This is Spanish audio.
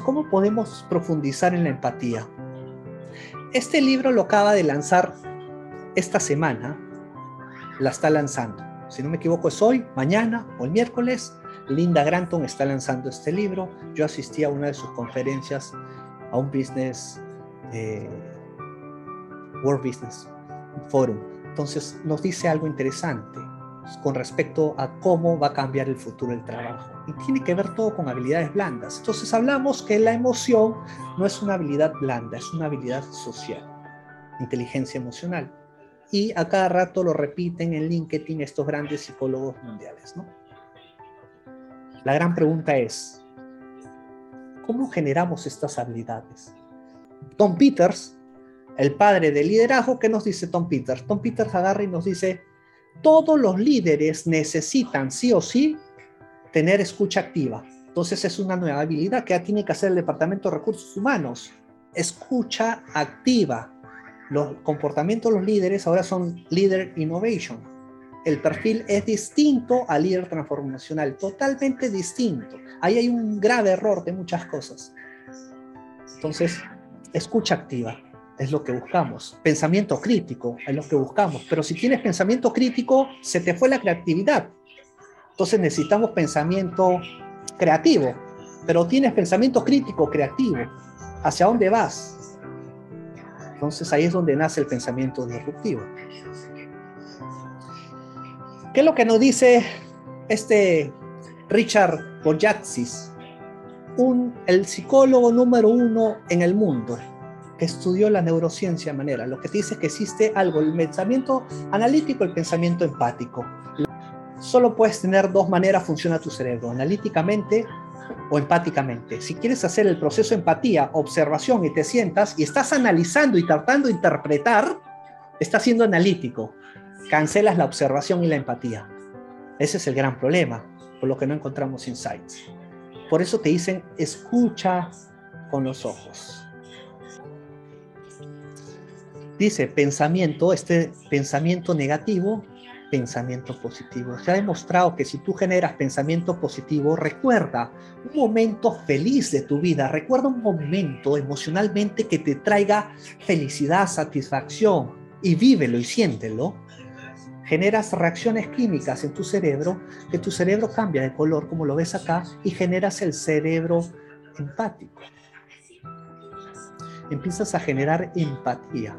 Entonces, ¿cómo podemos profundizar en la empatía? Este libro lo acaba de lanzar esta semana, la está lanzando. Si no me equivoco es hoy, mañana o el miércoles. Linda Granton está lanzando este libro. Yo asistí a una de sus conferencias, a un business, eh, World Business Forum. Entonces nos dice algo interesante con respecto a cómo va a cambiar el futuro del trabajo. Y tiene que ver todo con habilidades blandas. Entonces hablamos que la emoción no es una habilidad blanda, es una habilidad social, inteligencia emocional. Y a cada rato lo repiten en LinkedIn estos grandes psicólogos mundiales. La gran pregunta es, ¿cómo generamos estas habilidades? Tom Peters, el padre del liderazgo, ¿qué nos dice Tom Peters? Tom Peters agarra y nos dice, todos los líderes necesitan sí o sí tener escucha activa. Entonces es una nueva habilidad que ya tiene que hacer el Departamento de Recursos Humanos. Escucha activa. Los comportamientos de los líderes ahora son Leader Innovation. El perfil es distinto al líder transformacional, totalmente distinto. Ahí hay un grave error de muchas cosas. Entonces, escucha activa es lo que buscamos. Pensamiento crítico es lo que buscamos. Pero si tienes pensamiento crítico, se te fue la creatividad. Entonces necesitamos pensamiento creativo. Pero tienes pensamiento crítico, creativo. ¿Hacia dónde vas? Entonces ahí es donde nace el pensamiento disruptivo. ¿Qué es lo que nos dice este Richard Boyatzis? El psicólogo número uno en el mundo, estudió la neurociencia de manera. Lo que te dice que existe algo, el pensamiento analítico el pensamiento empático. Solo puedes tener dos maneras funciona tu cerebro, analíticamente o empáticamente. Si quieres hacer el proceso empatía, observación y te sientas y estás analizando y tratando de interpretar, estás siendo analítico. Cancelas la observación y la empatía. Ese es el gran problema, por lo que no encontramos insights. Por eso te dicen, escucha con los ojos dice pensamiento, este pensamiento negativo, pensamiento positivo. Se ha demostrado que si tú generas pensamiento positivo, recuerda un momento feliz de tu vida, recuerda un momento emocionalmente que te traiga felicidad, satisfacción y vívelo y siéntelo. Generas reacciones químicas en tu cerebro, que tu cerebro cambia de color como lo ves acá y generas el cerebro empático. Empiezas a generar empatía